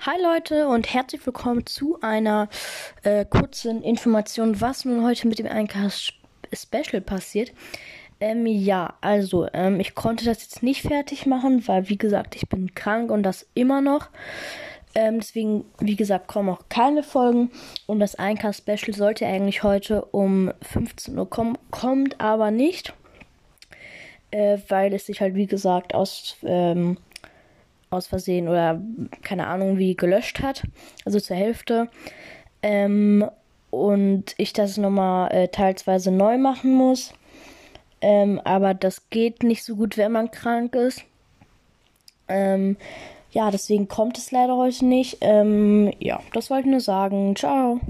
Hi Leute und herzlich willkommen zu einer äh, kurzen Information, was nun heute mit dem Eincast Special passiert. Ähm, ja, also ähm, ich konnte das jetzt nicht fertig machen, weil wie gesagt, ich bin krank und das immer noch. Ähm, deswegen, wie gesagt, kommen auch keine Folgen und das Eincast Special sollte eigentlich heute um 15 Uhr kommen, kommt aber nicht, äh, weil es sich halt wie gesagt aus ähm, aus Versehen oder keine Ahnung wie gelöscht hat. Also zur Hälfte. Ähm, und ich das nochmal äh, teilsweise neu machen muss. Ähm, aber das geht nicht so gut, wenn man krank ist. Ähm, ja, deswegen kommt es leider heute nicht. Ähm, ja, das wollte ich nur sagen. Ciao.